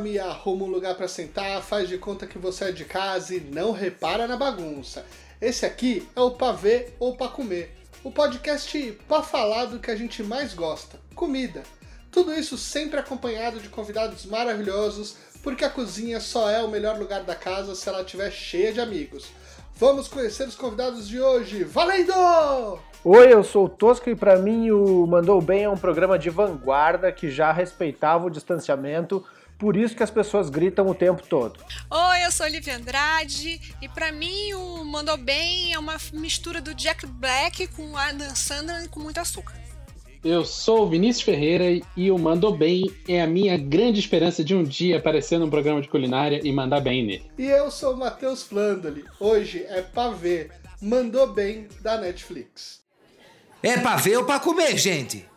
come, arruma um lugar para sentar, faz de conta que você é de casa e não repara na bagunça. Esse aqui é o Pavê ou Pra Comer, o podcast pra falar do que a gente mais gosta, comida. Tudo isso sempre acompanhado de convidados maravilhosos, porque a cozinha só é o melhor lugar da casa se ela estiver cheia de amigos. Vamos conhecer os convidados de hoje. Valendo! Oi, eu sou o Tosco e para mim o Mandou Bem é um programa de vanguarda que já respeitava o distanciamento, por isso que as pessoas gritam o tempo todo. Oi, eu sou Olivia Andrade e para mim o Mandou Bem é uma mistura do Jack Black com a Adam Sandler com muito açúcar. Eu sou o Vinícius Ferreira e o Mandou Bem é a minha grande esperança de um dia aparecer num programa de culinária e mandar bem nele. E eu sou o Matheus Flandoli. Hoje é Pavê, Mandou Bem da Netflix. É pra ver ou pra comer, gente?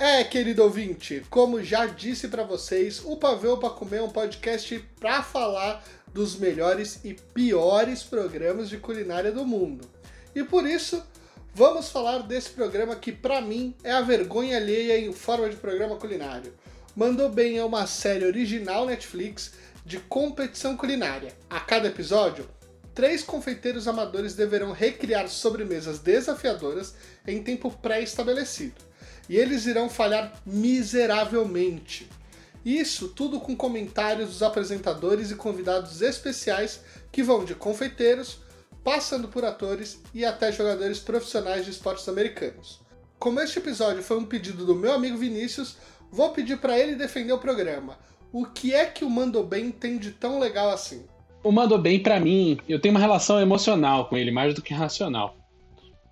É, querido ouvinte, como já disse para vocês, o Pavê ou Pra Comer é um podcast para falar dos melhores e piores programas de culinária do mundo. E por isso, vamos falar desse programa que para mim é a vergonha alheia em forma de programa culinário. Mandou Bem é uma série original Netflix de competição culinária. A cada episódio, três confeiteiros amadores deverão recriar sobremesas desafiadoras em tempo pré-estabelecido. E eles irão falhar miseravelmente. Isso tudo com comentários dos apresentadores e convidados especiais que vão de confeiteiros, passando por atores e até jogadores profissionais de esportes americanos. Como este episódio foi um pedido do meu amigo Vinícius, vou pedir para ele defender o programa. O que é que o Mando Bem tem de tão legal assim? O Mandou Bem, para mim, eu tenho uma relação emocional com ele, mais do que racional.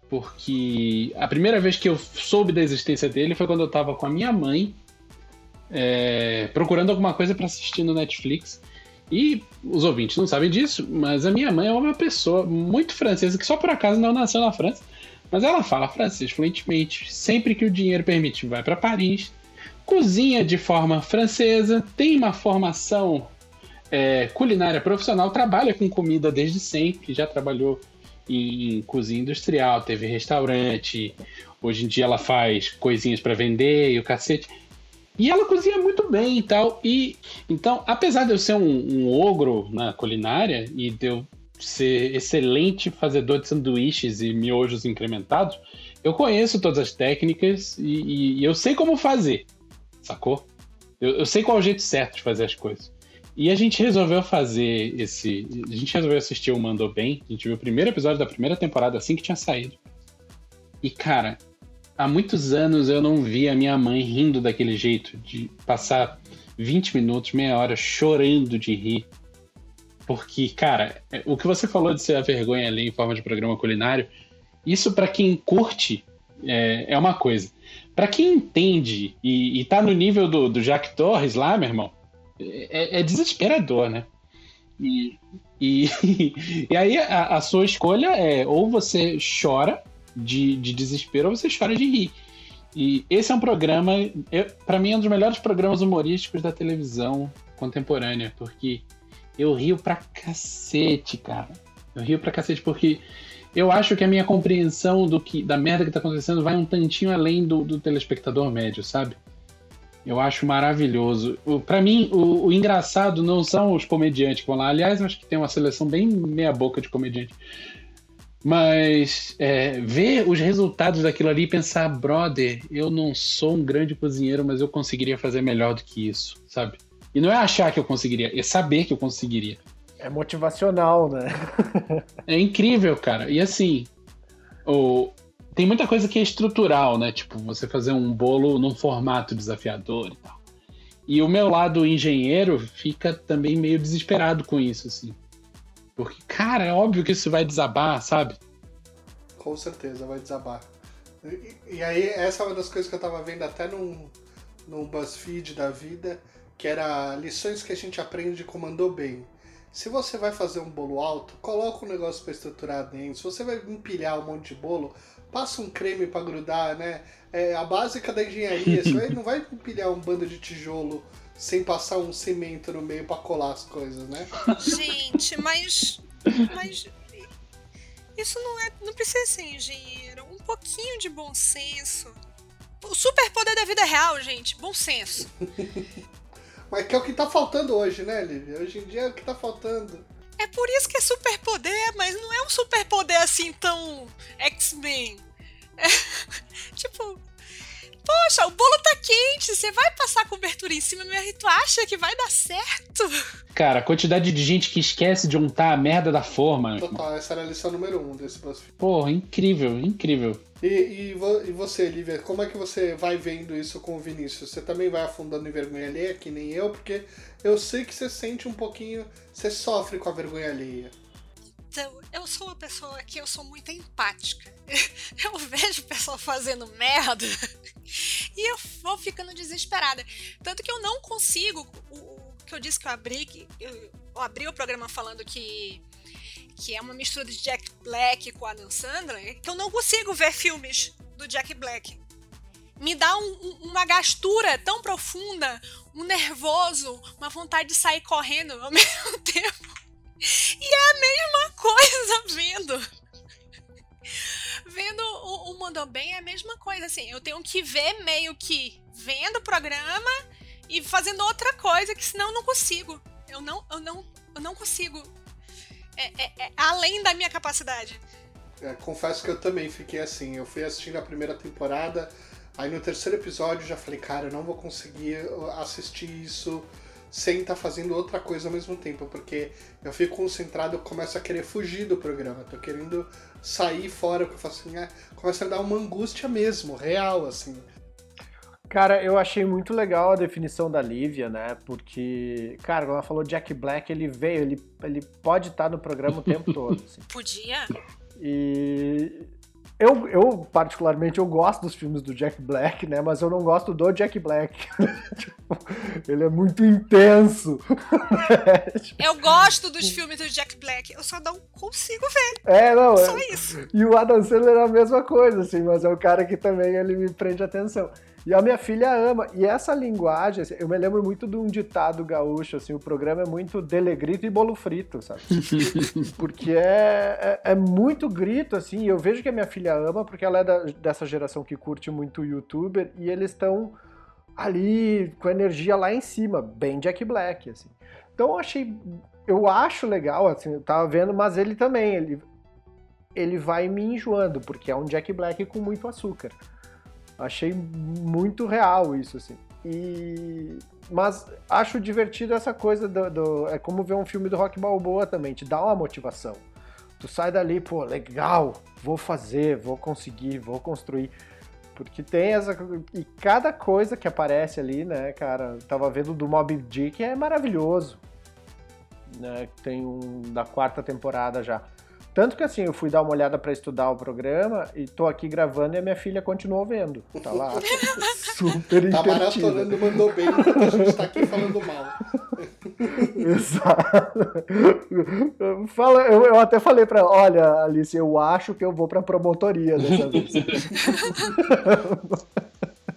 Porque a primeira vez que eu soube da existência dele foi quando eu tava com a minha mãe, é, procurando alguma coisa para assistir no Netflix. E os ouvintes não sabem disso, mas a minha mãe é uma pessoa muito francesa que só por acaso não nasceu na França, mas ela fala francês fluentemente. Sempre que o dinheiro permite, vai para Paris, cozinha de forma francesa, tem uma formação é, culinária profissional, trabalha com comida desde sempre, já trabalhou em, cozinha industrial, teve restaurante, hoje em dia ela faz coisinhas para vender e o cacete. E ela cozinha muito bem e tal. E então, apesar de eu ser um, um ogro na culinária e de eu ser excelente fazedor de sanduíches e miojos incrementados, eu conheço todas as técnicas e, e, e eu sei como fazer, sacou? Eu, eu, sei qual é o jeito certo de fazer as coisas. E a gente resolveu fazer esse. A gente resolveu assistir o Mandou Bem. A gente viu o primeiro episódio da primeira temporada assim que tinha saído. E, cara, há muitos anos eu não vi a minha mãe rindo daquele jeito, de passar 20 minutos, meia hora chorando de rir. Porque, cara, é, o que você falou de ser a vergonha ali em forma de programa culinário, isso para quem curte é, é, uma coisa. Para quem entende e, e tá no nível do, do Jack Torres lá, meu irmão, é, é desesperador, né? E, e, e aí a, a, sua escolha é ou você chora de, de desespero ou você chora de rir. E esse é um programa, para mim, é um dos melhores programas humorísticos da televisão contemporânea, porque eu rio pra cacete, cara. Eu rio pra cacete porque eu acho que a minha compreensão do que da merda que tá acontecendo vai um tantinho além do, do telespectador médio, sabe? Eu acho maravilhoso. Para mim, o, o, engraçado não são os comediantes que vão lá. Aliás, acho que tem uma seleção bem meia-boca de comediante. Mas é, ver os resultados daquilo ali e pensar, brother, eu não sou um grande cozinheiro, mas eu conseguiria fazer melhor do que isso, sabe? E não é achar que eu conseguiria, é saber que eu conseguiria. É motivacional, né? é incrível, cara. E assim, o, tem muita coisa que é estrutural, né? Tipo, você fazer um bolo num formato desafiador e tal. E o meu lado engenheiro fica também meio desesperado com isso, assim. Porque, cara, é óbvio que isso vai desabar, sabe? Com certeza vai desabar. E, e aí, essa é uma das coisas que eu tava vendo até num, num BuzzFeed da vida, que era lições que a gente aprende de comandou bem. Se você vai fazer um bolo alto, coloca um negócio para estruturar dentro. Se você vai empilhar um monte de bolo, passa um creme para grudar, né? É a básica da engenharia. Você não vai empilhar um bando de tijolo sem passar um cimento no meio para colar as coisas, né? Gente, mas. Mas. Isso não é. Não precisa ser engenheiro. Um pouquinho de bom senso. O superpoder da vida real, gente. Bom senso. Mas que é o que tá faltando hoje, né, Lívia? Hoje em dia é o que tá faltando. É por isso que é superpoder, mas não é um superpoder assim tão X-Men. É, tipo, poxa, o bolo tá quente, você vai passar cobertura em cima mesmo e tu acha que vai dar certo? Cara, a quantidade de gente que esquece de untar a merda da forma. Total, essa era a lição número um desse BuzzFeed. Porra, incrível, incrível. E, e, vo- e você, Lívia, como é que você vai vendo isso com o Vinícius? Você também vai afundando em vergonha alheia, que nem eu, porque eu sei que você sente um pouquinho, você sofre com a vergonha alheia. Então, eu sou uma pessoa que eu sou muito empática. Eu vejo o pessoal fazendo merda e eu vou ficando desesperada. Tanto que eu não consigo. O, o que eu disse que eu abri, que eu, eu abri o programa falando que que é uma mistura de Jack Black com Adam Sandler, que eu não consigo ver filmes do Jack Black. Me dá um- um- uma gastura tão profunda, um nervoso, uma vontade de sair correndo ao mesmo tempo. E é a mesma coisa vendo. Vendo o, o Bem é a mesma coisa, assim. Eu tenho que ver meio que vendo o programa e fazendo outra coisa, que senão eu não consigo. Eu não, eu não, eu não consigo. É, é- é além da minha capacidade. É, confesso que eu também fiquei assim. Eu fui assistindo a primeira temporada, aí no terceiro episódio já falei, cara, eu não vou conseguir assistir isso sem estar fazendo outra coisa ao mesmo tempo, porque eu fico concentrado, eu começo a querer fugir do programa, tô querendo sair fora, porque eu falo assim, ah, começa a dar uma angústia mesmo, real, assim. Cara, eu achei muito legal a definição da Lívia, né? Porque, cara, quando ela falou Jack Black, ele veio, ele, ele pode estar no programa o tempo todo. assim. Podia? E eu, eu, particularmente, eu gosto dos filmes do Jack Black, né? Mas eu não gosto do Jack Black. Tipo, ele é muito intenso. Eu gosto dos filmes do Jack Black, eu só não consigo ver. É, não. Só É, isso. e o Adam Sandler é a mesma coisa, assim, mas é o cara que também ele me prende atenção. E a minha filha ama. E essa linguagem, assim, eu me lembro muito de um ditado gaúcho, assim, o programa é muito delegrito e bolo frito, sabe? porque é, é, é muito grito, assim, e eu vejo que a minha filha ama, porque ela é da- dessa geração que curte muito youtuber, e eles estão ali com a energia lá em cima, bem Jack Black, assim. Então eu achei, eu acho legal, assim, eu tava vendo, mas ele também, ele, ele vai me enjoando, porque é um Jack Black com muito açúcar. Achei muito real isso, assim. E... Mas acho divertido essa coisa do, do- É como ver um filme do Rock Balboa também, te dá uma motivação. Tu sai dali, pô, legal, vou fazer, vou conseguir, vou construir. Porque tem essa. E cada coisa que aparece ali, né, cara? Tava vendo do Mob Dick, é maravilhoso. Né, tem um da quarta temporada já. Tanto que assim, eu fui dar uma olhada pra estudar o programa e tô aqui gravando e a minha filha continuou vendo. Tá lá. super Tá maratonando, mandou bem, enquanto a gente tá aqui falando mal. Exato. Fala, eu, eu até falei pra ela, olha, Alice, eu acho que eu vou pra promotoria dessa vez.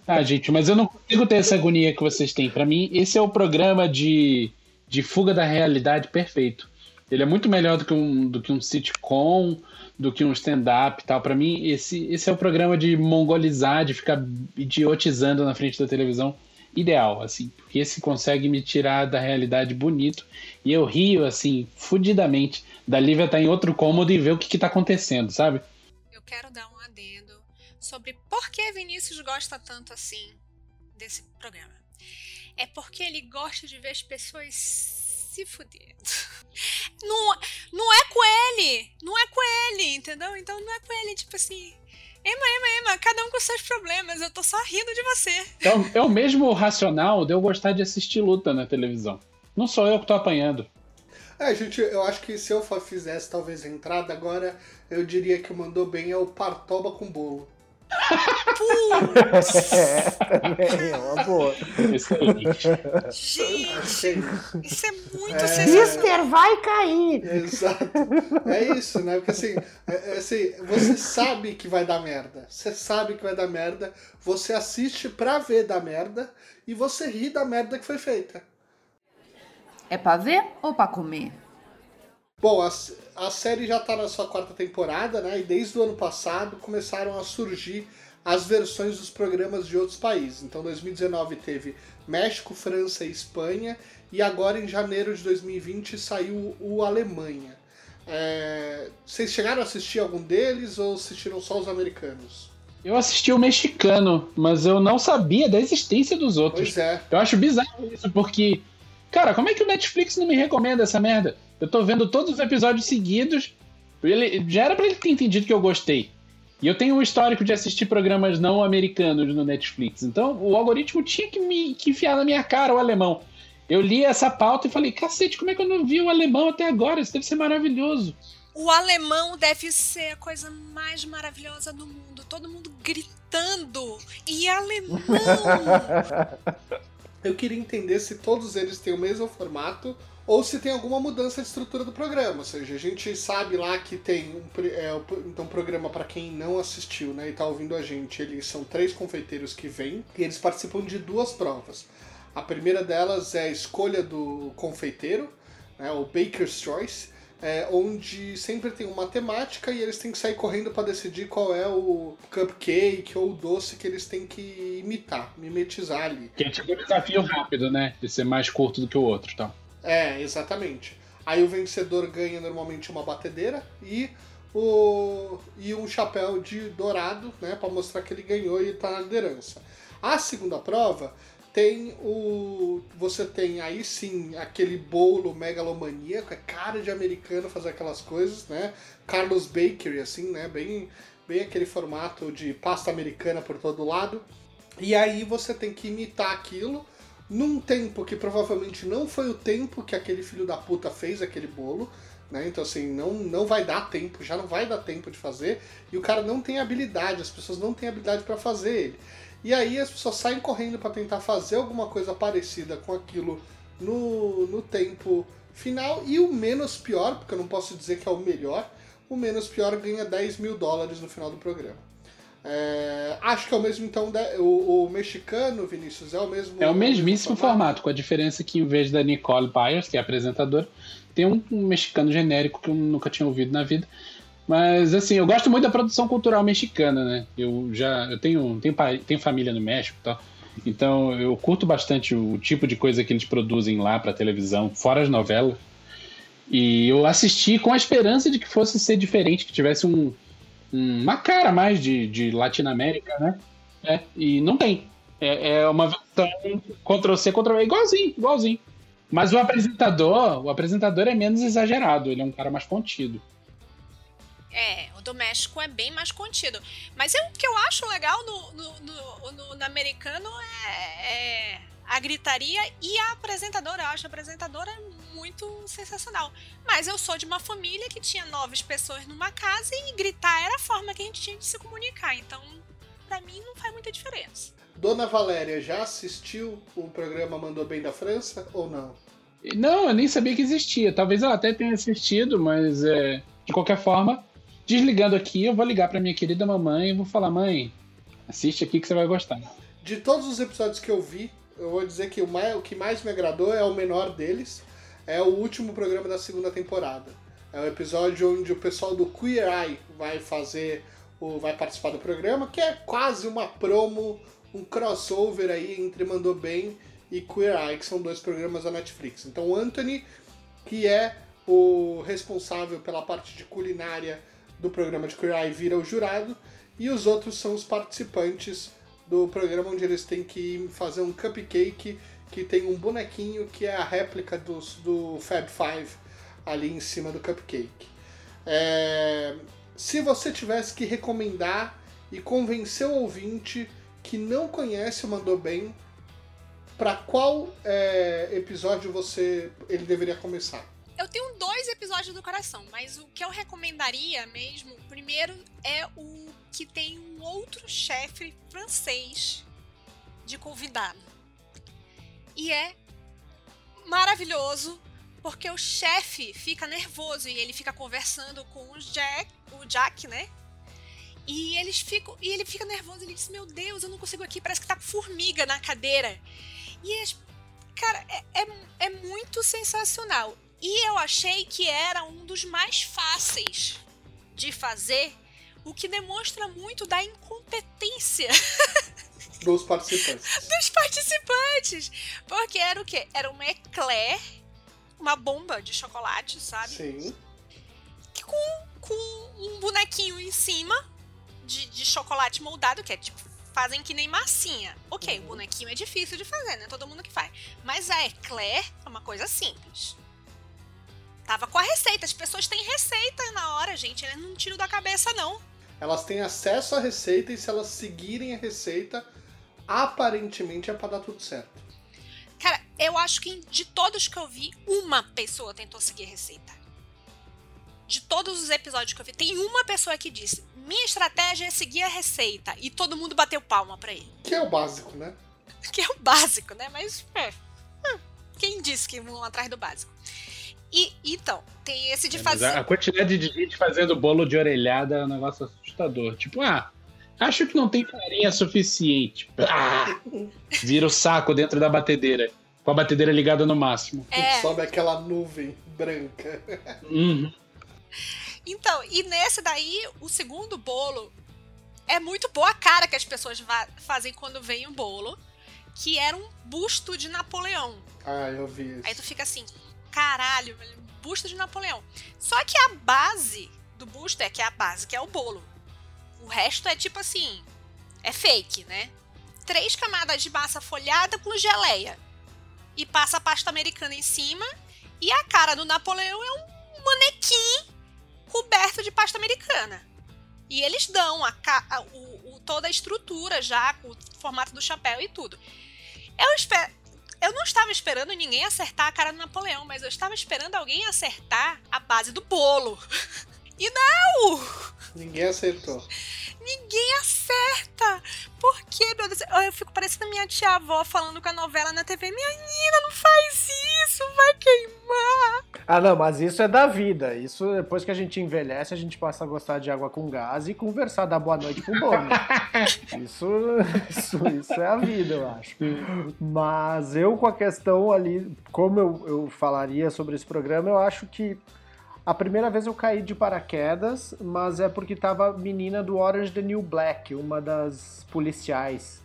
Ah, gente, mas eu não consigo ter essa agonia que vocês têm. Pra mim, esse é o programa de, de fuga da realidade perfeito. Ele é muito melhor do que um, do que um sitcom, do que um stand-up e tal. Pra mim, esse, esse é o programa de mongolizar, de ficar idiotizando na frente da televisão ideal, assim. Porque esse consegue me tirar da realidade bonito. E eu rio, assim, fudidamente, da Lívia estar em outro cômodo e ver o que, que tá acontecendo, sabe? Eu quero dar um adendo sobre por que Vinícius gosta tanto assim desse programa. É porque ele gosta de ver as pessoas se fudendo. Não, não é com ele! Não é com ele, entendeu? Então não é com ele, tipo assim. Ema, ema, ema, cada um com seus problemas, eu tô só rindo de você. É o, é o mesmo racional de eu gostar de assistir luta na televisão. Não sou eu que tô apanhando. É, gente, eu acho que se eu fizesse talvez a entrada agora, eu diria que o mandou bem é o partoba com bolo. Putz, É, também, é uma boa. Excelente. gente, isso é muito É. sensacional. vai cair! Exato. É isso, né? Porque assim, é- é assim, você sabe que vai dar merda. Você sabe que vai dar merda. Você assiste pra ver dar merda e você ri da merda que foi feita. É pra ver ou pra comer? Bom, a, a série já tá na sua quarta temporada, né? E desde o ano passado começaram a surgir as versões dos programas de outros países. Então, 2019 teve México, França e Espanha. E agora em janeiro de 2020 saiu o Alemanha. É, vocês chegaram a assistir algum deles ou assistiram só os americanos? Eu assisti o mexicano, mas eu não sabia da existência dos outros. Pois é. Eu acho bizarro isso, porque. Cara, como é que o Netflix não me recomenda essa merda? Eu tô vendo todos os episódios seguidos. Ele, já era pra ele ter entendido que eu gostei. E eu tenho um histórico de assistir programas não americanos no Netflix. Então o algoritmo tinha que me que enfiar na minha cara o alemão. Eu li essa pauta e falei, cacete, como é que eu não vi o alemão até agora? Isso deve ser maravilhoso. O alemão deve ser a coisa mais maravilhosa do mundo. Todo mundo gritando. E alemão! Eu queria entender se todos eles têm o mesmo formato ou se tem alguma mudança de estrutura do programa. Ou seja, a gente sabe lá que tem um, é, então, um programa para quem não assistiu né, e está ouvindo a gente. Eles são três confeiteiros que vêm e eles participam de duas provas. A primeira delas é a escolha do confeiteiro, né, o Baker's Choice é, onde sempre tem uma temática e eles têm que sair correndo para decidir qual é o cupcake ou o doce que eles têm que imitar, mimetizar ali. Que é tipo um desafio rápido, né? De ser mais curto do que o outro, tá? É, exatamente. Aí o vencedor ganha normalmente uma batedeira e o e um chapéu de dourado, né, para mostrar que ele ganhou e está na liderança. A segunda prova tem o. Você tem aí sim aquele bolo megalomaníaco, é cara de americano fazer aquelas coisas, né? Carlos Bakery, assim, né? Bem, bem aquele formato de pasta americana por todo lado. E aí você tem que imitar aquilo num tempo que provavelmente não foi o tempo que aquele filho da puta fez aquele bolo. Né? Então, assim, não, não vai dar tempo, já não vai dar tempo de fazer, e o cara não tem habilidade, as pessoas não têm habilidade para fazer ele. E aí as pessoas saem correndo para tentar fazer alguma coisa parecida com aquilo no, no tempo final. E o menos pior, porque eu não posso dizer que é o melhor, o menos pior ganha 10 mil dólares no final do programa. É, acho que é o mesmo, então, o, o, mexicano, Vinícius, é o mesmo. É o mesmíssimo formato? formato, com a diferença que em vez da Nicole Byers, que é a apresentadora, tem um, um mexicano genérico que eu nunca tinha ouvido na vida. Mas assim, eu gosto muito da produção cultural mexicana, né? Eu já eu tenho, tenho, tenho família no México e tal. Então eu curto bastante o tipo de coisa que eles produzem lá para televisão, fora as novelas. E eu assisti com a esperança de que fosse ser diferente, que tivesse um, uma cara mais de, de Latinoamérica, né? É, e não tem. É, é uma versão Ctrl-C, Ctrl-V, igualzinho, igualzinho. Mas o apresentador, o apresentador é menos exagerado, ele é um cara mais contido. É, o doméstico é bem mais contido. Mas é, o que eu acho legal no, no, no, no, no americano é, é, a gritaria e a apresentadora. Eu acho a apresentadora muito sensacional. Mas eu sou de uma família que tinha nove pessoas numa casa e gritar era a forma que a gente tinha de se comunicar. Então, para mim, não faz muita diferença. Dona Valéria já assistiu o programa Mandou Bem da França ou não? Não, eu nem sabia que existia. Talvez ela até tenha assistido, mas é, de qualquer forma, Desligando aqui, eu vou ligar para minha querida mamãe e vou falar: mãe, assiste aqui que você vai gostar. De todos os episódios que eu vi, eu vou dizer que o, mais, o que mais me agradou é o menor deles. É o último programa da segunda temporada. É o episódio onde o pessoal do Queer Eye vai fazer o, vai participar do programa, que é quase uma promo, um crossover aí entre Mandou Bem e Queer Eye, que são dois programas da Netflix. Então o Anthony, que é o responsável pela parte de culinária do programa de Queer Eye vira o jurado e os outros são os participantes do programa onde eles têm que fazer um cupcake que tem um bonequinho que é a réplica do, do Fab Five ali em cima do cupcake. É, se você tivesse que recomendar e convencer o ouvinte que não conhece o Mandou Bem, para qual é, episódio você ele deveria começar? Eu tenho dois episódios do coração, mas o que eu recomendaria mesmo, primeiro é o que tem um outro chefe francês de convidado. E é maravilhoso porque o chefe fica nervoso e ele fica conversando com o Jack, o Jack, né? E eles ficam, e ele fica nervoso, ele diz: "Meu Deus, eu não consigo aqui, parece que tá com formiga na cadeira". E cara, é, é, é muito sensacional. E eu achei que era um dos mais fáceis de fazer, o que demonstra muito da incompetência Dos participantes. Dos participantes. Porque era o quê? Era uma eclair, uma bomba de chocolate, sabe? Sim. Que com, com um bonequinho em cima de, de chocolate moldado, que é tipo, fazem que nem massinha. Ok, o bonequinho é difícil de fazer, né? Todo mundo que faz. Mas a eclair é uma coisa simples. Tava com a receita. As pessoas têm receita na hora, gente. Eu não tiro da cabeça, não. Elas têm acesso à receita e se elas seguirem a receita, aparentemente é pra dar tudo certo. Cara, eu acho que de todos que eu vi, uma pessoa tentou seguir a receita. De todos os episódios que eu vi, tem uma pessoa que disse: minha estratégia é seguir a receita. E todo mundo bateu palma pra ele. Que é o básico, né? Que é o básico, né? Mas. É, hum, quem disse que vão atrás do básico? E então, tem esse de É, fazer. a, quantidade de gente fazendo bolo de orelhada é um negócio assustador. Tipo, ah, acho que não tem farinha suficiente. Ah, vira o saco dentro da batedeira. Com a batedeira ligada no máximo. É, Sobe aquela nuvem branca. Uhum. Então, e nesse daí, o segundo bolo é muito boa a cara que as pessoas fazem quando vem o bolo, que era um busto de Napoleão. Ah, eu vi isso. Aí tu fica assim, caralho, busto de Napoleão. Só que a base do busto é que é a base, que é o bolo. O resto é tipo assim, é fake, né? Três camadas de massa folhada com geleia. E passa a pasta americana em cima. E a cara do Napoleão é um manequim coberto de pasta americana. E eles dão a, a- o- o- toda a estrutura já, com o formato do chapéu e tudo. Eu espero. Eu não estava esperando ninguém acertar a cara do Napoleão, mas eu estava esperando alguém acertar a base do bolo. E não! Ninguém acertou. Ninguém acerta! Por quê, meu Deus? Eu fico parecendo minha tia-avó falando com a novela na TV. Minha Nina, não faz isso, vai queimar! Ah, não, mas isso é da vida. Isso, depois que a gente envelhece, a gente passa a gostar de água com gás e conversar, dar boa noite pro bolo. isso, isso, isso é a vida, eu acho. Mas eu, com a questão ali, como eu, eu falaria sobre esse programa, eu acho que a primeira vez eu caí de paraquedas, mas é porque tava a menina do Orange the New Black, uma das policiais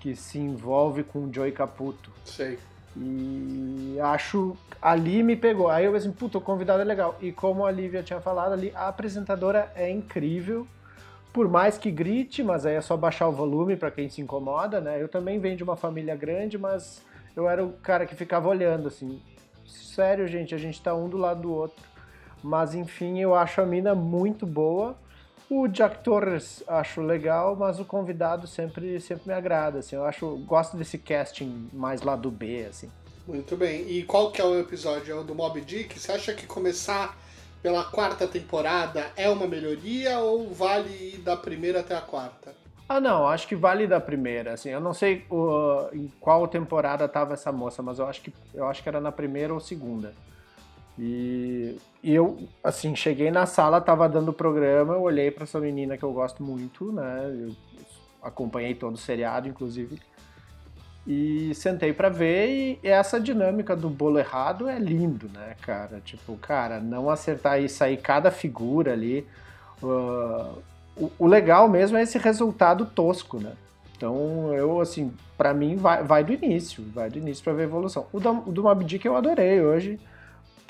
que se envolve com o Joey Caputo. Sei. E acho. Ali me pegou. Aí eu pensei, puta, o convidado é legal. E como a Lívia tinha falado ali, a apresentadora é incrível. Por mais que grite, mas aí é só baixar o volume para quem se incomoda, né? Eu também venho de uma família grande, mas eu era o cara que ficava olhando assim. Sério, gente, a gente tá um do lado do outro. Mas enfim, eu acho a mina muito boa. O Jack Torres acho legal, mas o convidado sempre, sempre me agrada, assim. Eu acho, gosto desse casting mais lá do B, assim. Muito bem. E qual que é o episódio? É o do Mob Dick? Você acha que começar pela quarta temporada é uma melhoria ou vale ir da primeira até a quarta? Ah, não, acho que vale da primeira, assim. Eu não sei o- em qual temporada tava essa moça, mas eu acho que eu acho que era na primeira ou segunda. E, e eu, assim, cheguei na sala, tava dando o programa, eu olhei pra essa menina que eu gosto muito, né? Eu acompanhei todo o seriado, inclusive. E sentei pra ver e essa dinâmica do bolo errado é lindo, né, cara? Tipo, cara, não acertar e sair cada figura ali. ah, o, o legal mesmo é esse resultado tosco, né? Então, eu, assim, pra mim vai, vai do início, vai do início pra ver a evolução. O do, o do Moby Dick eu adorei hoje,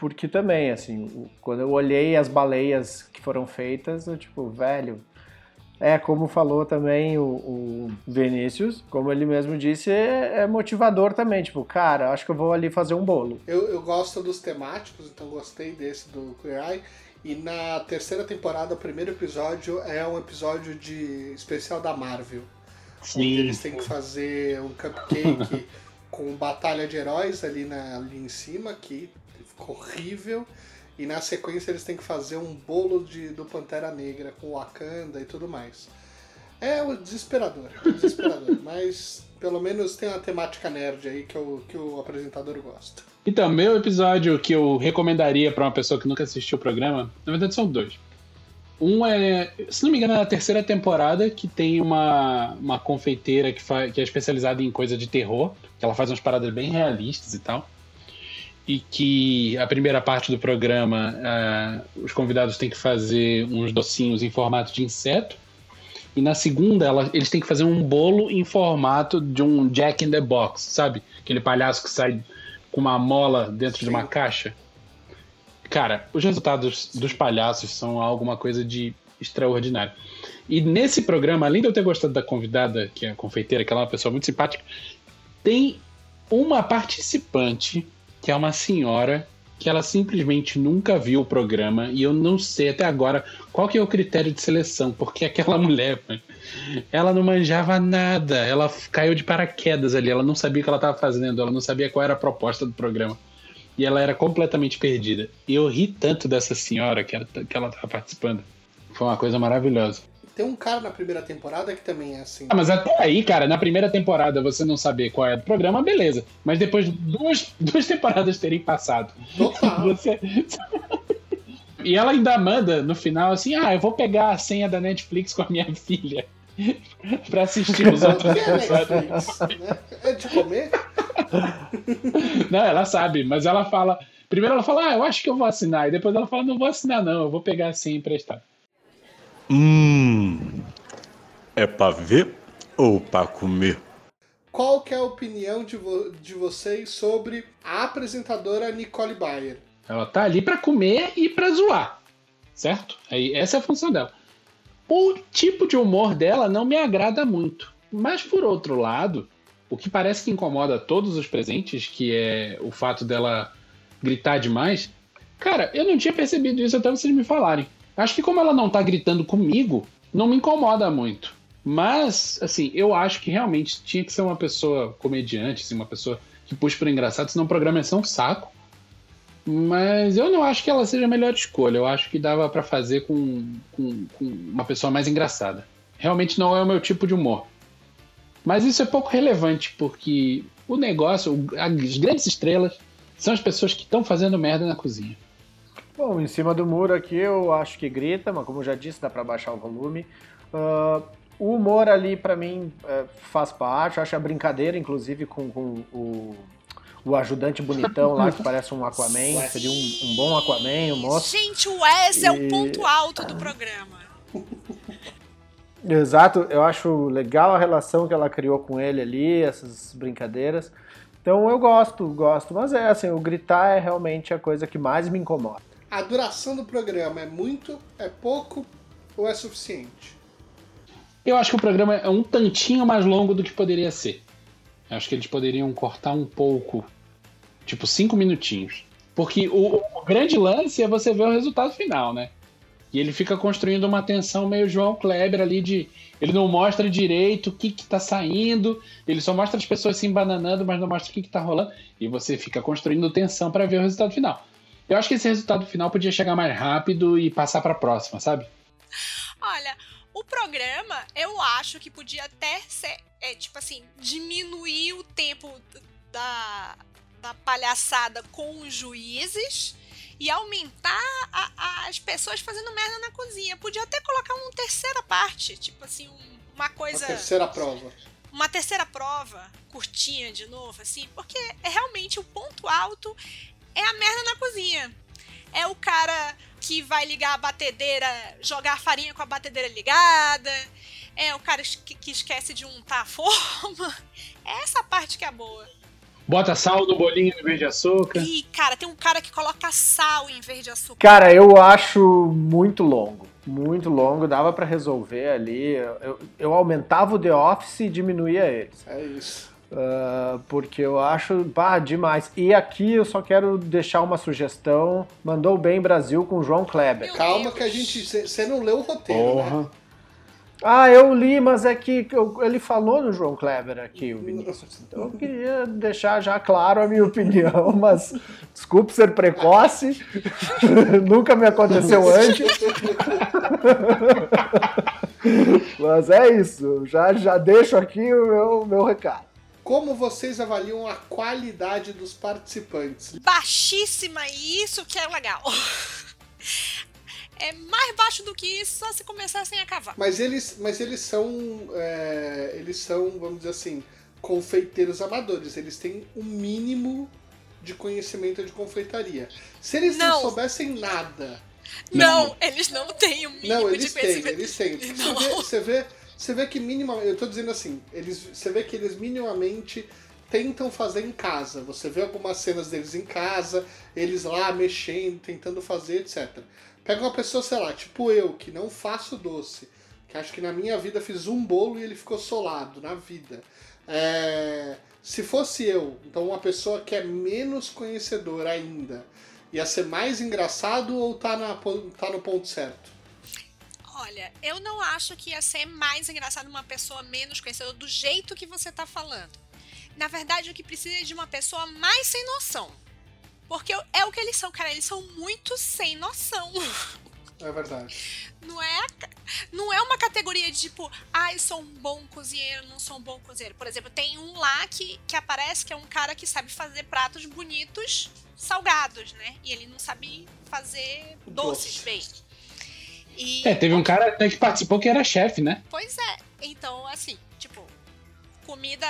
porque também, assim, quando eu olhei as baleias que foram feitas, eu, tipo, velho, é, como falou também o, o Vinícius, como ele mesmo disse, é, é motivador também, tipo, cara, acho que eu vou ali fazer um bolo. Eu, eu gosto dos temáticos, então gostei desse do Queer Eye. E na terceira temporada, o primeiro episódio é um episódio de especial da Marvel. Onde eles têm que fazer um cupcake com batalha de heróis ali, na, ali em cima, que horrível. E na sequência eles têm que fazer um bolo de, do Pantera Negra com Wakanda e tudo mais. É o desesperador, é desesperador. mas pelo menos tem uma temática nerd aí que, o que o apresentador gosta. Então, meu episódio que eu recomendaria pra uma pessoa que nunca assistiu o programa, na verdade são dois. Um é, se não me engano, é a terceira temporada, que tem uma, uma confeiteira que, fa- que é especializada em coisa de terror, que ela faz umas paradas bem realistas e tal. E que a primeira parte do programa, ah, os convidados têm que fazer uns docinhos em formato de inseto. E na segunda, ela, eles têm que fazer um bolo em formato de um Jack in the Box, sabe? Aquele palhaço que sai com uma mola dentro Sim. de uma caixa. Cara, os resultados dos palhaços são alguma coisa de extraordinário. E nesse programa, além de eu ter gostado da convidada, que é a confeiteira, que ela é uma pessoa muito simpática, tem uma participante, que é uma senhora, que ela simplesmente nunca viu o programa e eu não sei até agora qual que é o critério de seleção, porque aquela mulher, ela não manjava nada, ela caiu de paraquedas ali, ela não sabia o que ela estava fazendo, ela não sabia qual era a proposta do programa. E ela era completamente perdida. E eu ri tanto dessa senhora que ela, que ela estava participando. Foi uma coisa maravilhosa. Tem um cara na primeira temporada que também é assim. Ah, mas até aí, cara, na primeira temporada você não saber qual é o programa, beleza. Mas depois de duas, duas temporadas terem passado. Total. Você... e ela ainda manda no final assim: ah, eu vou pegar a senha da Netflix com a minha filha. pra assistir os outros é Netflix, né? É de comer? Não, ela sabe, mas ela fala. Primeiro ela fala, ah, eu acho que eu vou assinar. E depois ela fala, não vou assinar, não, eu vou pegar a senha emprestada. Hum. É pra ver ou pra comer? Qual que é a opinião de, vo de vocês sobre a apresentadora Nicole Bayer? Ela tá ali para comer e para zoar, certo? Aí essa é a função dela. O tipo de humor dela não me agrada muito, mas por outro lado, o que parece que incomoda todos os presentes, que é o fato dela gritar demais, cara, eu não tinha percebido isso até vocês me falarem. Acho que como ela não tá gritando comigo, não me incomoda muito. Mas, assim, eu acho que realmente tinha que ser uma pessoa comediante, assim, uma pessoa que puxa pro engraçado, senão o programa ia ser um saco. Mas eu não acho que ela seja a melhor escolha. Eu acho que dava para fazer com, com, com, uma pessoa mais engraçada. Realmente não é o meu tipo de humor. Mas isso é pouco relevante, porque o negócio, as grandes estrelas, são as pessoas que estão fazendo merda na cozinha. Bom, em cima do muro aqui eu acho que grita, mas como eu já disse, dá para baixar o volume. Uh, o humor ali para mim uh, faz parte, eu acho a brincadeira, inclusive, com, com o, o ajudante bonitão lá, que parece um Aquaman, seria um, um bom Aquaman, o moço. Gente, o Wes e... é o ponto alto do programa. Exato, eu acho legal a relação que ela criou com ele ali, essas brincadeiras. Então eu gosto, gosto, mas é assim, o gritar é realmente a coisa que mais me incomoda a duração do programa é muito, é pouco ou é suficiente? Eu acho que o programa é um tantinho mais longo do que poderia ser. Eu acho que eles poderiam cortar um pouco, tipo cinco minutinhos. Porque o, o grande lance é você ver o resultado final, né? E ele fica construindo uma tensão meio João Kleber ali de. Ele não mostra direito o que, que tá saindo, ele só mostra as pessoas se embananando, mas não mostra o que, que tá rolando. E você fica construindo tensão para ver o resultado final. Eu acho que esse resultado final podia chegar mais rápido e passar para a próxima, sabe? Olha, o programa, eu acho que podia até ser, é, tipo assim, diminuir o tempo da, da palhaçada com os juízes e aumentar a, a, as pessoas fazendo merda na cozinha. Podia até colocar uma terceira parte, tipo assim, um, uma coisa. Uma terceira prova. Uma terceira prova, curtinha de novo, assim, porque é realmente o ponto alto é a merda na cozinha. É o cara que vai ligar a batedeira, jogar a farinha com a batedeira ligada. É o cara que, esquece de untar a forma. É essa parte que é boa. Bota sal no bolinho em vez de açúcar. Ih, cara, tem um cara que coloca sal em vez de açúcar. Cara, eu acho muito longo. Muito longo, dava para resolver ali. Eu, eu aumentava o The Office e diminuía eles. É isso. Uh, porque eu acho bah, demais. E aqui eu só quero deixar uma sugestão. Mandou bem Brasil com João Kleber. Calma que a gente. Você não leu o roteiro, né? Porra. né? Ah, eu li, mas é que eu, ele falou no João Kleber aqui, o Vinícius. Então eu queria deixar já claro a minha opinião, mas desculpe ser precoce, nunca me aconteceu antes. mas é isso, já, já deixo aqui o meu, meu recado. Como vocês avaliam a qualidade dos participantes? Baixíssima, e isso que é legal. é mais baixo do que isso só se começassem a cavar. Mas eles, mas eles são, é, eles são, vamos dizer assim, confeiteiros amadores. Eles têm um mínimo de conhecimento de confeitaria. Se eles não, não soubessem nada não, não, eles não têm o mínimo não, eles de conhecimento. Têm, eles têm. Você vê, você vê você vê que minimamente, eu tô dizendo assim, eles, você vê que eles minimamente tentam fazer em casa. Você vê algumas cenas deles em casa, eles lá mexendo, tentando fazer, etc. Pega uma pessoa, sei lá, tipo eu, que não faço doce, que acho que na minha vida fiz um bolo e ele ficou solado na vida. É, se fosse eu, então uma pessoa que é menos conhecedora ainda, ia ser mais engraçado ou tá, na, tá no ponto certo? Olha, eu não acho que ia ser mais engraçado uma pessoa menos conhecedora do jeito que você tá falando. Na verdade, o que precisa é de uma pessoa mais sem noção. Porque é o que eles são, cara. Eles são muito sem noção. É verdade. Não é, não é uma categoria de tipo, ai, ah, sou um bom cozinheiro, não sou um bom cozinheiro. Por exemplo, tem um lá que, que aparece que é um cara que sabe fazer pratos bonitos, salgados, né? E ele não sabe fazer doces Doce. bem. E... É, teve um cara até que participou que era chefe, né? Pois é. Então, assim, tipo, comida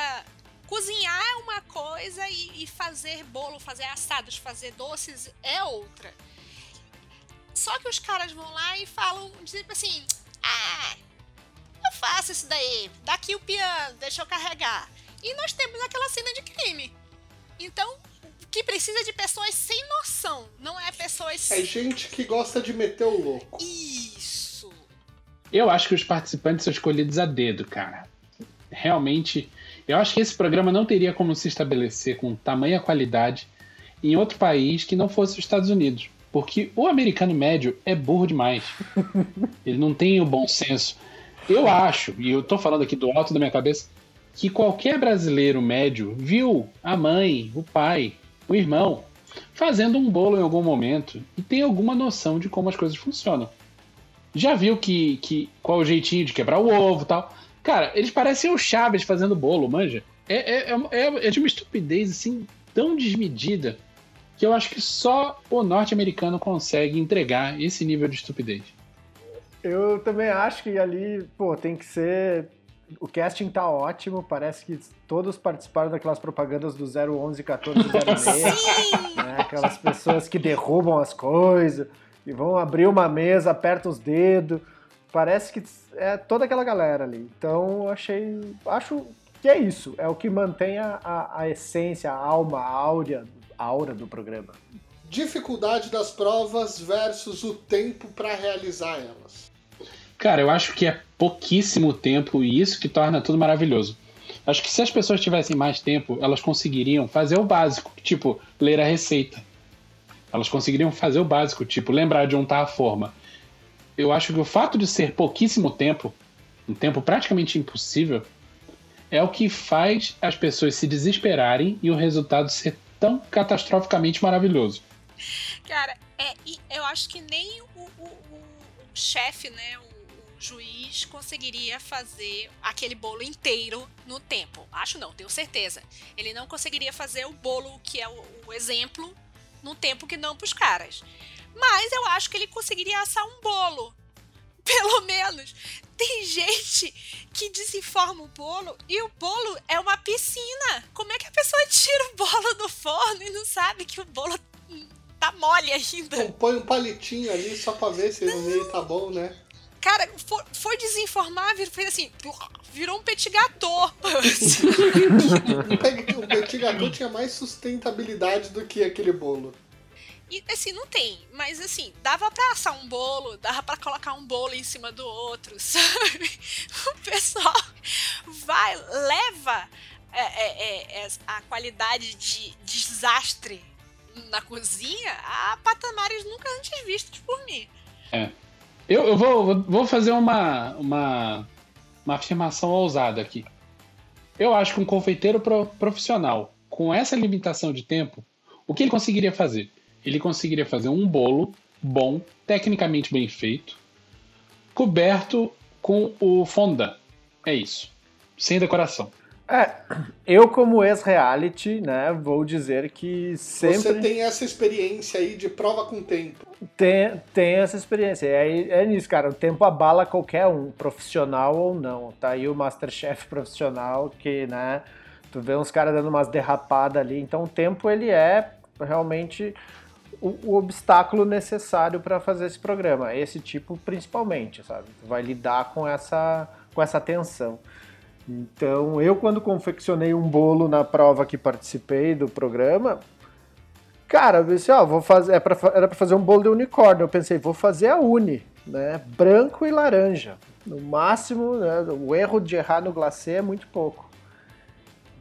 cozinhar é uma coisa e, e, fazer bolo, fazer assados, fazer doces é outra. Só que os caras vão lá e falam, tipo assim, ah, eu faço isso daí, daqui o piano, deixa eu carregar. E nós temos aquela cena de crime. Então, o que precisa de pessoas sem noção, não é pessoas. É gente que gosta de meter o louco. Eu acho que os participantes são escolhidos a dedo, cara. Realmente eu acho que esse programa não teria como se estabelecer com tamanha qualidade em outro país que não fosse os Estados Unidos. Porque o americano médio é burro demais. Ele não tem o bom senso. Eu acho, e eu tô falando aqui do alto da minha cabeça, que qualquer brasileiro médio viu a mãe, o pai, o irmão fazendo um bolo em algum momento e tem alguma noção de como as coisas funcionam. Já viu que, que qual o jeitinho de quebrar o ovo tal. Cara, eles parecem o Chaves fazendo bolo, manja. É, é, é, é de uma estupidez assim tão desmedida que eu acho que só o norte-americano consegue entregar esse nível de estupidez. Eu também acho que ali, pô, tem que ser. O casting tá ótimo, parece que todos participaram daquelas propagandas do 011, 14, 06. né? Aquelas pessoas que derrubam as coisas e vão abrir uma mesa, apertam os dedos parece que é toda aquela galera ali. Então, achei. Acho que é isso. É o que mantém a, a, a essência, a alma, a áurea, a aura do programa. Dificuldade das provas versus o tempo para realizar elas. Cara, eu acho que é pouquíssimo tempo e isso que torna tudo maravilhoso. Acho que se as pessoas tivessem mais tempo, elas conseguiriam fazer o básico, tipo ler a receita. Elas conseguiriam fazer o básico, tipo lembrar de untar a forma eu acho que o fato de ser pouquíssimo tempo, um tempo praticamente impossível, é o que faz as pessoas se desesperarem e o resultado ser tão catastroficamente maravilhoso. Cara, é, eu acho que nem o, o, o chefe, né, o, o, juiz, conseguiria fazer aquele bolo inteiro no tempo. Acho não, tenho certeza. Ele não conseguiria fazer o bolo que é o exemplo no tempo que não para os caras. Mas eu acho que ele conseguiria assar um bolo. Pelo menos. Tem gente que desinforma o bolo e o bolo é uma piscina. Como é que a pessoa tira o bolo do forno e não sabe que o bolo tá mole ainda? põe um palitinho ali só pra ver se não. no meio tá bom, né? Cara, foi, foi desinformar, fez assim, virou um petit gâteau. o petit gâteau tinha mais sustentabilidade do que aquele bolo. E assim, não tem, mas assim, dava pra assar um bolo, dava pra colocar um bolo em cima do outro, sabe? O pessoal vai, leva é, é, é, a qualidade de desastre na cozinha a patamares nunca antes vistos por mim. É. Eu, eu vou, vou fazer uma, uma, uma afirmação ousada aqui. Eu acho que um confeiteiro profissional, com essa limitação de tempo, o que ele conseguiria fazer? ele conseguiria fazer um bolo bom, tecnicamente bem feito, coberto com o fondant. É isso. Sem decoração. É, eu como ex-reality, né, vou dizer que sempre... Você tem essa experiência aí de prova com tempo. Tem, tem essa experiência. É, é nisso, cara. O tempo abala qualquer um, profissional ou não. Tá aí o Masterchef profissional que, né, tu vê uns caras dando umas derrapadas ali. Então o tempo, ele é realmente o, o obstáculo necessário para fazer esse programa. Esse tipo principalmente, sabe? Tu vai lidar com essa, com com essa tensão. Então, eu quando confeccionei um bolo na prova que participei do programa, cara, eu disse, ó, vou fazer, é pra, era para fazer um bolo de unicórnio. Eu pensei, vou fazer a uni, né? Branco e laranja. No máximo, né, o erro de errar no glacê é muito pouco.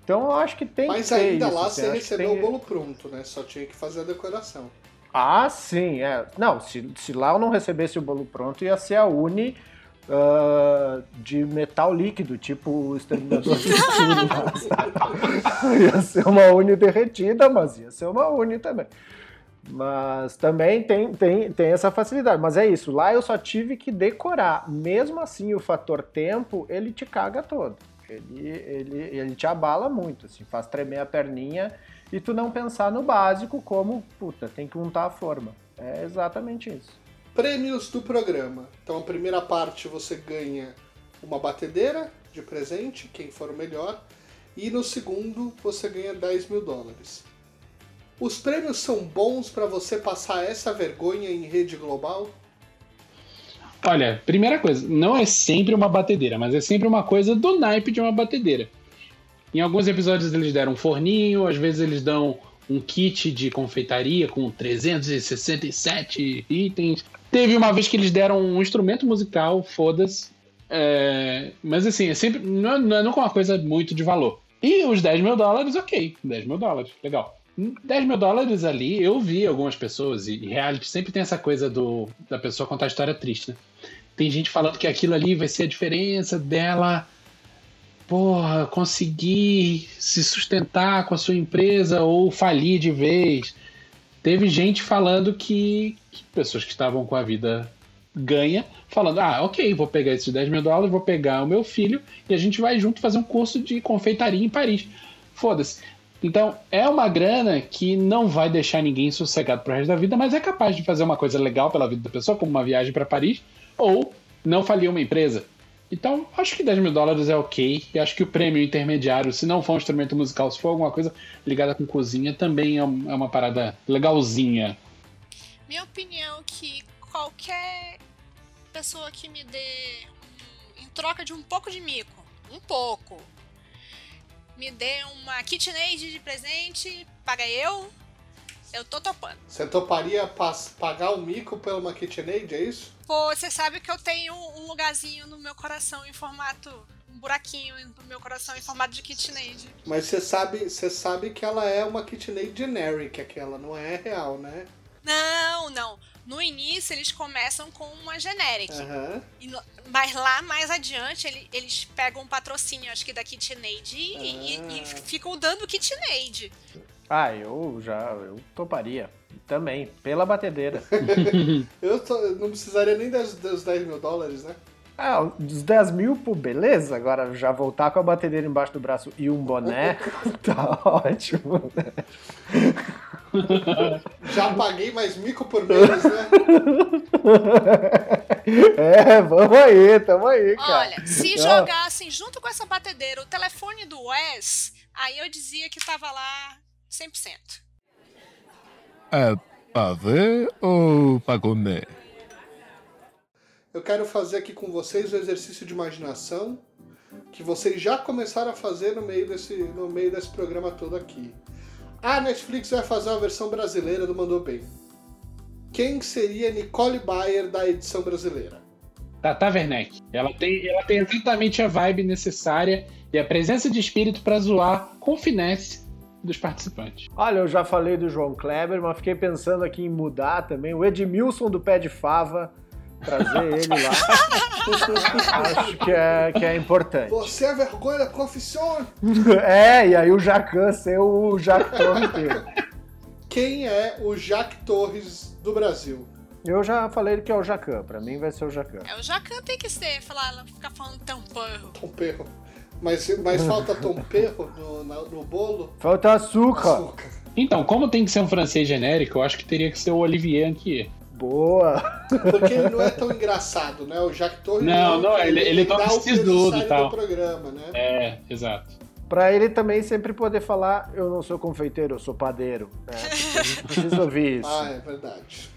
Então eu acho que tem Mas que ainda isso, lá assim, você recebeu tem- o bolo pronto, né? Só tinha que fazer a decoração. Ah, sim, é. Não, se, se lá eu não recebesse o bolo pronto, ia ser a Uni ah, de metal líquido, tipo o exterminador do futuro? Ia ser uma Uni derretida, mas ia ser uma Uni também. Mas também tem, tem, tem essa facilidade. Mas é isso, lá eu só tive que decorar. Mesmo assim, o fator tempo, ele te caga todo. Ele, ele, ele te abala muito, assim, faz tremer a perninha e tu não pensar no básico como, puta, tem que untar a forma. É exatamente isso. Prêmios do programa. Então, a primeira parte você ganha uma batedeira de presente, quem for o melhor. E no segundo você ganha 10 mil dólares. Os prêmios são bons para você passar essa vergonha em rede global? Olha, primeira coisa, não é sempre uma batedeira, mas é sempre uma coisa do naipe de uma batedeira. Em alguns episódios eles deram um forninho, às vezes eles dão um kit de confeitaria com 367 itens. Teve uma vez que eles deram um instrumento musical, foda-se. É, mas assim, é sempre. Não, é- é nunca uma coisa muito de valor. E os 10 mil dólares, ok. 10 mil dólares, legal. 10 mil dólares ali, eu vi algumas pessoas, e reality sempre tem essa coisa do, da pessoa contar a história triste, né? Tem gente falando que aquilo ali vai ser a diferença dela, porra, conseguir se sustentar com a sua empresa ou falir de vez. Teve gente falando que pessoas que estavam com a vida ganha, falando: ah, ok, vou pegar esses 10 mil dólares, vou pegar o meu filho e a gente vai junto fazer um curso de confeitaria em Paris. Foda-se. Então, é uma grana que não vai deixar ninguém sossegado pro resto da vida, mas é capaz de fazer uma coisa legal pela vida da pessoa, como uma viagem para Paris, ou não falir uma empresa. Então, acho que 10 mil dólares é ok. E acho que o prêmio intermediário, se não for um instrumento musical, se for alguma coisa ligada com cozinha, também é é uma parada legalzinha. Minha opinião é que qualquer pessoa que me dê um- em troca de um pouco de mico, um pouco, me dê uma KitchenAid de presente, paga eu, eu tô topando. Você toparia pagar o mico pela uma KitchenAid, é isso? Pô, você sabe que eu tenho um lugarzinho no meu coração em formato, um buraquinho no meu coração em formato de KitchenAid. Mas você sabe, você sabe que ela é uma KitchenAid generic, aquela não é real, né? Não, não. No início eles começam com uma generic. E no- mas lá mais adiante ele- eles pegam um patrocínio, acho que da KitchenAid, e, e- e Ah. ficam dando KitchenAid. Ah, eu já eu toparia. Também, pela batedeira. Eu, tô- não precisaria nem das- dos 10 mil dólares, né? Ah, dos 10 mil, pô, beleza. Agora já voltar com a batedeira embaixo do braço e um boné, tá ótimo. Já paguei mais mico por mês, né? É, vamos aí, tamo aí, cara. Olha, se jogassem junto com essa batedeira o telefone do Wes, aí eu dizia que tava lá 100%. É pra ver ou pra comer? Eu quero fazer aqui com vocês o exercício de imaginação que vocês já começaram a fazer no meio desse, no meio desse programa todo aqui. A Netflix vai fazer uma versão brasileira do Mandou Bem. Quem seria Nicole Bayer da edição brasileira? Tata Werneck. Ela tem, ela tem exatamente a vibe necessária e a presença de espírito pra zoar com finesse dos participantes. Olha, eu já falei do João Kleber, mas fiquei pensando aqui em mudar também. O Edmilson do Pé de Fava, trazer ele lá. Acho que é, que é importante. Você é vergonha da confissão! É, e aí o Jacan ser o Jacan inteiro. Quem é o Jack Torres do Brasil? Eu já falei que é o Jacan, pra mim vai ser o Jacan. É, o Jacan tem que ser, falar, ela ficar falando tão porro. Tom Perro. Mas, mas falta Tom Perro no, no bolo? Falta açúcar. Açúcar. Então, como tem que ser um francês genérico, eu acho que teria que ser o Olivier Anquier. Boa. Porque ele não é tão engraçado, né? O Jack Torres Não, não, ele- ele dá toca o e tal. do programa, né? É, exato. Pra ele também sempre poder falar, eu não sou confeiteiro, eu sou padeiro. Né? A gente precisa ouvir isso. Ah, é verdade.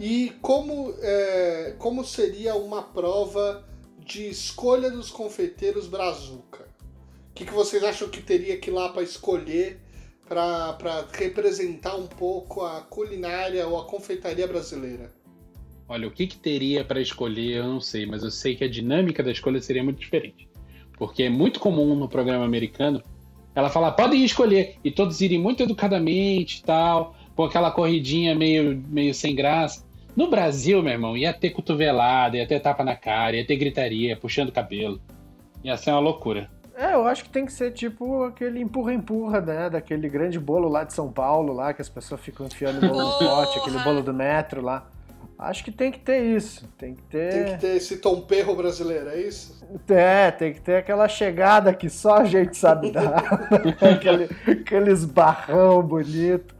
E como, é, como seria uma prova de escolha dos confeiteiros Brazuca? O que, que vocês acham que teria que ir lá para escolher para representar um pouco a culinária ou a confeitaria brasileira? Olha, o que, que teria para escolher, eu não sei, mas eu sei que a dinâmica da escolha seria muito diferente. Porque é muito comum no programa americano ela falar, podem escolher, e todos irem muito educadamente e tal, com aquela corridinha meio, meio sem graça. No Brasil, meu irmão, ia ter cotovelada, ia ter tapa na cara, ia ter gritaria, puxando cabelo. Ia ser uma loucura. É, eu acho que tem que ser tipo aquele empurra-empurra, né? Daquele grande bolo lá de São Paulo, lá, que as pessoas ficam enfiando o bolo no pote, aquele bolo do metro lá. Acho que tem que ter isso. Tem que ter. Tem que ter esse tom perro brasileiro, é isso? É, tem que ter aquela chegada que só a gente sabe dar. aquele, aqueles barrão bonito.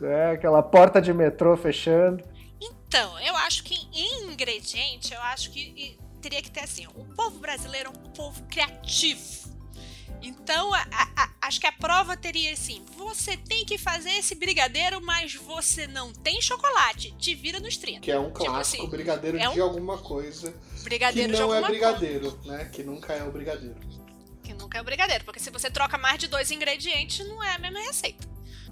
Né? Aquela porta de metrô fechando. Então, eu acho que em ingrediente, eu acho que teria que ter assim: o povo brasileiro é um povo criativo. Então, a, a, acho que a prova teria assim: você tem que fazer esse brigadeiro, mas você não tem chocolate. Te vira nos 30. Que é um clássico tipo assim, brigadeiro é um... de alguma coisa. Brigadeiro que não é brigadeiro, coisa. né? Que nunca é o brigadeiro. Que nunca é o brigadeiro, porque se você troca mais de dois ingredientes, não é a mesma receita.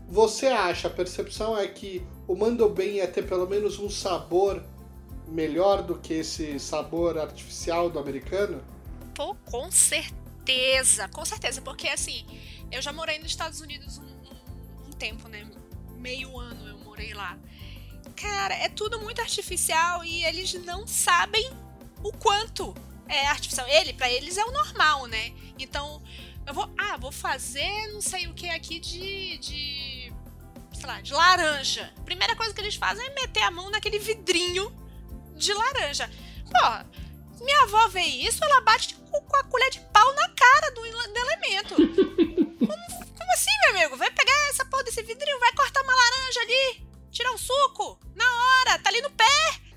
Você acha, a percepção é que o mando bem ia ter pelo menos um sabor melhor do que esse sabor artificial do americano? Pô, com certeza certeza, com certeza, porque assim, eu já morei nos Estados Unidos um, um, um tempo, né? Meio ano eu morei lá. Cara, é tudo muito artificial e eles não sabem o quanto é artificial. Ele, para eles é o normal, né? Então, eu vou, ah, vou fazer não sei o que aqui de, de sei lá, de laranja. Primeira coisa que eles fazem é meter a mão naquele vidrinho de laranja. Porra, minha avó vê isso, ela bate com, com a colher de pau na cara do, do elemento. como, como, assim, meu amigo? Vai pegar essa porra desse vidrinho, vai cortar uma laranja ali, tirar um suco, na hora, tá ali no pé.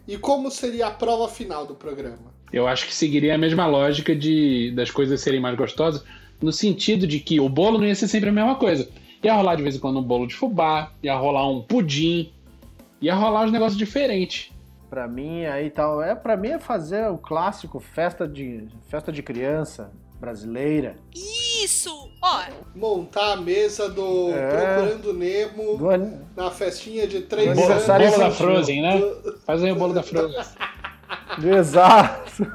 E como seria a prova final do programa? Eu acho que seguiria a mesma lógica de das coisas serem mais gostosas, no sentido de que o bolo não ia ser sempre a mesma coisa. Ia rolar de vez em quando um bolo de fubá, ia rolar um pudim, ia rolar uns negócios diferentes. Pra mim, aí tal. É, pra mim é fazer o clássico festa de, festa de criança brasileira. Isso! Ó. Montar a mesa do é, Procurando Nemo do an... na festinha de três do anos. Bolo da Frozen, né? Faz aí o bolo da Frozen. Exato!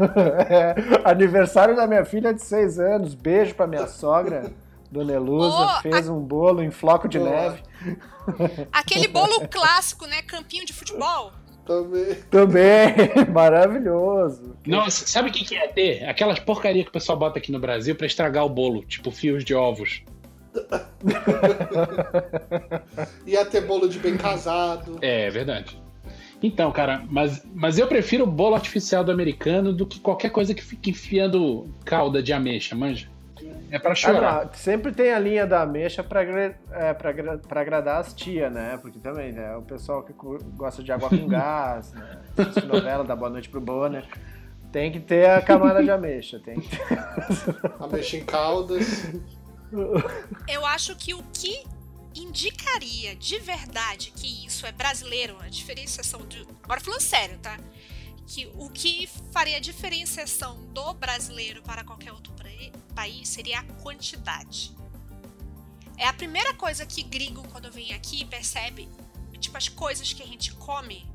É, aniversário da minha filha de seis anos. Beijo pra minha sogra. Dona Elusa oh, fez a... um bolo em floco de neve. Aquele bolo clássico, né? Campinho de futebol. Também. Também, maravilhoso. Nossa, sabe o que, que ia ter? Aquelas porcaria que o pessoal bota aqui no Brasil para estragar o bolo, tipo fios de ovos. ia ter bolo de bem casado. É, é verdade. Então, cara, mas, mas eu prefiro o bolo artificial do americano do que qualquer coisa que fique enfiando calda de ameixa, manja. É pra chorar. Ah, sempre tem a linha da ameixa pra, é, pra, pra agradar as tia, né? Porque também, né? O pessoal que gosta de água com gás, né? novela da Boa Noite pro Bonner. Tem que ter a camada de ameixa. Tem que ter... ameixa em caldas. Eu acho que o que indicaria de verdade que isso é brasileiro, a diferenciação de. Agora falando sério, tá? Que o que faria a diferenciação do brasileiro para qualquer outro país seria a quantidade. É a primeira coisa que gringo, quando vem aqui, percebe. Tipo, as coisas que a gente come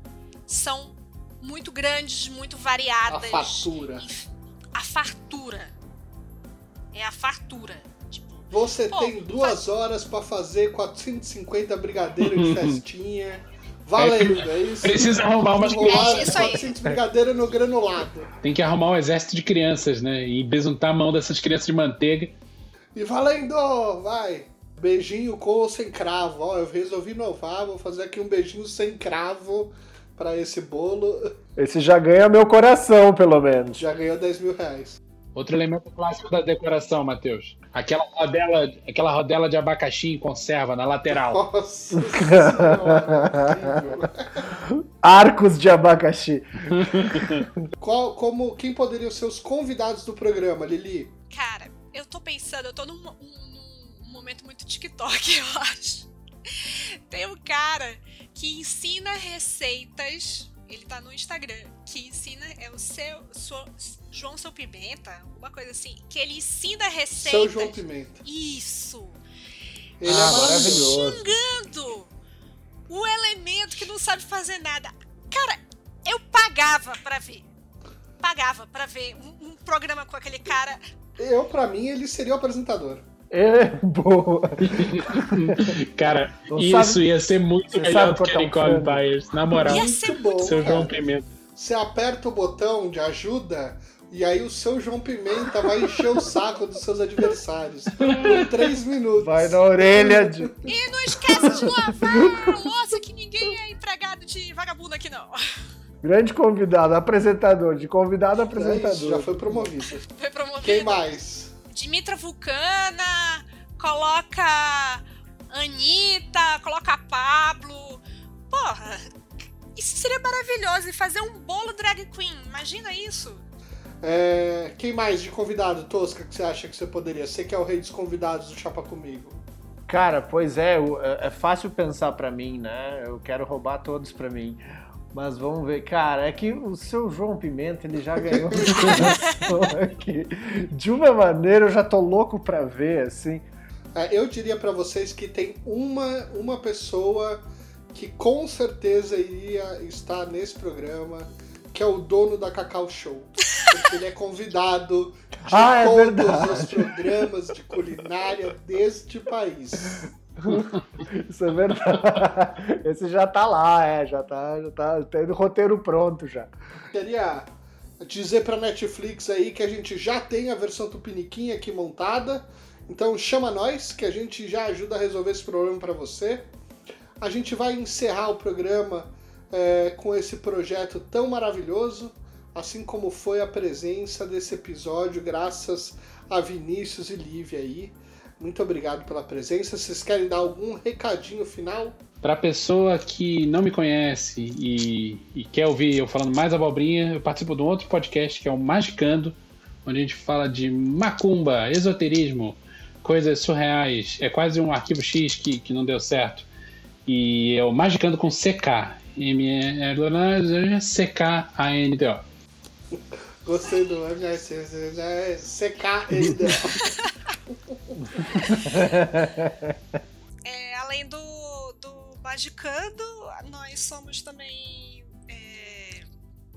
são muito grandes, muito variadas. A fartura. A fartura. É a fartura. Tipo, Você pô, tem duas faz... horas para fazer 450 brigadeiros de festinha. Valendo, é, isso. Precisa arrumar umas crianças. É isso aí. brigadeiro no granulado. Tem que arrumar um exército de crianças, né? E besuntar a mão dessas crianças de manteiga. E valendo! Vai! Beijinho com ou sem cravo. Ó, eu resolvi inovar, vou fazer aqui um beijinho sem cravo para esse bolo. Esse já ganha meu coração, pelo menos. Já ganhou 10 mil reais. Outro elemento clássico da decoração, Matheus. Aquela rodela, aquela rodela de abacaxi em conserva na lateral. Nossa Arcos de abacaxi. Qual, como, quem poderiam ser os convidados do programa, Lili? Cara, eu tô pensando, eu tô num, num, num momento muito TikTok, eu acho. Tem um cara que ensina receitas ele tá no Instagram, que ensina, é o seu, seu João Seu Pimenta, alguma coisa assim, que ele ensina receitas. Seu João Pimenta. Isso. Ele Ah, é maravilhoso. Xingando o elemento que não sabe fazer nada. Cara, eu pagava pra ver. Pagava pra ver um, um programa com aquele cara. Eu, pra mim, ele seria o apresentador. É boa. Cara, Não isso sabe- ia ser muito você melhor do que Nicole. Byers, na moral. Ia ser Muito bom, Seu João cara. Pimenta. Você aperta o botão de ajuda e aí o seu João Pimenta vai encher o saco dos seus adversários por três minutos. Vai na orelha de. E não esquece de lavar a louça que ninguém é empregado de vagabundo aqui, não. Grande convidado, apresentador. De convidado a É isso, apresentador. já foi promovido. Foi promovido. Quem mais? Dimitra Vulcana, coloca Anitta, coloca Pablo. Porra, isso seria maravilhoso. E fazer um bolo drag queen, imagina isso. É, quem mais de convidado, Tosca, que você acha que você poderia? Você que é o rei dos convidados do Chapa Comigo. Cara, pois é, é é fácil pensar pra mim, né? Eu quero roubar todos pra mim. Mas vamos ver, cara, é que o seu João Pimenta, ele já ganhou aqui. De uma maneira, eu já tô louco pra ver, assim. É, eu diria pra vocês que tem uma, uma pessoa que com certeza iria estar nesse programa, que é o dono da Cacau Show. Porque ele é convidado de Ah, é todos os programas de culinária deste país. Isso é verdade. Esse já tá lá, é, já tá, já tá tendo roteiro pronto já. Queria dizer pra Netflix aí que a gente já tem a versão Tupiniquim aqui montada. Então chama nós, que a gente já ajuda a resolver esse problema pra você. A gente vai encerrar o programa é, com esse projeto tão maravilhoso, assim como foi a presença desse episódio, graças a Vinícius e Lívia aí. Muito obrigado pela presença. Vocês querem dar algum recadinho final? Pra pessoa que não me conhece e, e quer ouvir eu falando mais abobrinha, eu participo de um outro podcast que é o Magicando, onde a gente fala de macumba, esoterismo, coisas surreais. É quase um arquivo X que, que não deu certo. E é o Magicando com CK. M-C-K-A-N-D-O. Gostei do MSCK. É, além do, do Magicando, nós somos também. é,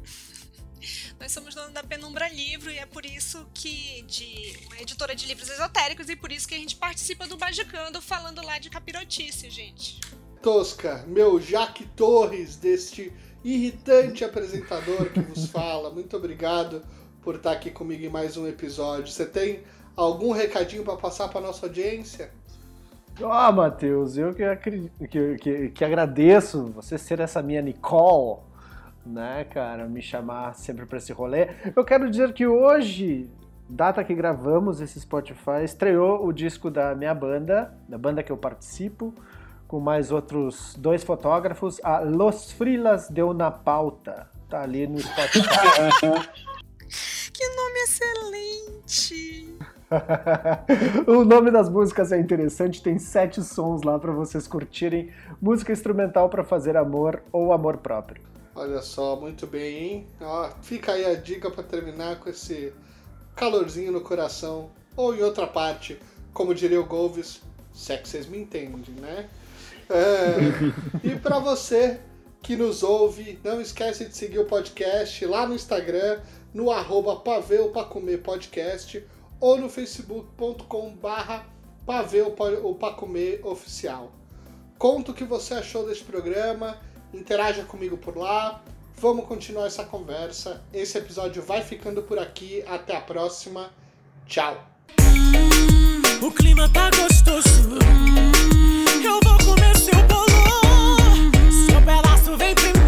Nós somos dono da Penumbra Livro e é por isso que. de uma editora de livros esotéricos, e por isso que a gente participa do Magicando falando lá de capirotice, gente. Tosca, meu Jaque Torres, deste irritante apresentador que vos fala. Muito obrigado por estar aqui comigo em mais um episódio. Você tem algum recadinho para passar para nossa audiência? Ó, Matheus, eu que, acri- que, que, que agradeço você ser essa minha Nicole, né, cara, me chamar sempre pra esse rolê. Eu quero dizer que hoje, data que gravamos esse Spotify, estreou o disco da minha banda, da banda que eu participo, com mais outros dois fotógrafos, a Los Frilas de Una Pauta. Tá ali no Spotify. Que nome excelente! o nome das músicas é interessante, tem sete sons lá pra vocês curtirem. Música instrumental pra fazer amor ou amor próprio. Olha só, muito bem, hein? Ó, fica aí a dica para terminar com esse calorzinho no coração. Ou em outra parte, como diria o Golves, se é que vocês me entendem, né? É, e para você que nos ouve, não esquece de seguir o podcast lá no Instagram, no arroba Paveu Comer Podcast ou no facebook.com barra Paveu Comer Oficial. Conta o que você achou desse programa, interaja comigo por lá, vamos continuar essa conversa. Esse episódio vai ficando por aqui, até a próxima, tchau! O clima tá gostoso. Eu vou comer seu bolo. Seu pedaço vem primeiro.